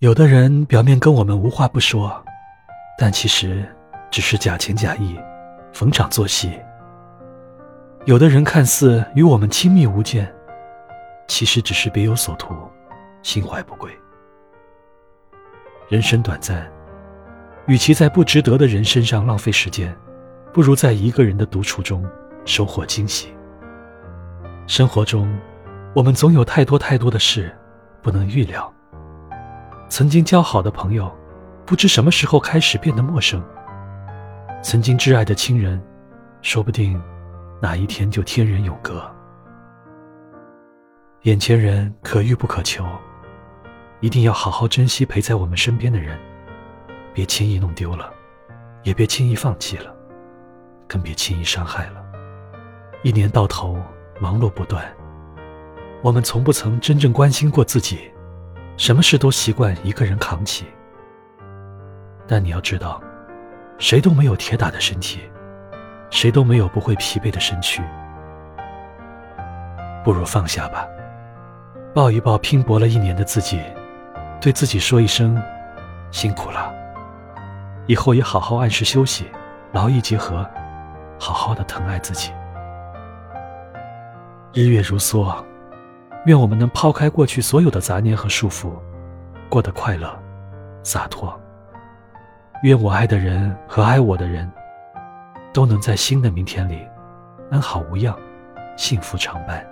有的人表面跟我们无话不说，但其实只是假情假意，逢场作戏。有的人看似与我们亲密无间，其实只是别有所图，心怀不轨。人生短暂，与其在不值得的人身上浪费时间，不如在一个人的独处中收获惊喜。生活中，我们总有太多太多的事不能预料。曾经交好的朋友，不知什么时候开始变得陌生；曾经挚爱的亲人，说不定哪一天就天人永隔。眼前人可遇不可求，一定要好好珍惜陪在我们身边的人，别轻易弄丢了，也别轻易放弃了，更别轻易伤害了。一年到头忙碌不断，我们从不曾真正关心过自己。什么事都习惯一个人扛起，但你要知道，谁都没有铁打的身体，谁都没有不会疲惫的身躯。不如放下吧，抱一抱拼搏了一年的自己，对自己说一声辛苦了。以后也好好按时休息，劳逸结合，好好的疼爱自己。日月如梭。愿我们能抛开过去所有的杂念和束缚，过得快乐、洒脱。愿我爱的人和爱我的人，都能在新的明天里安好无恙，幸福常伴。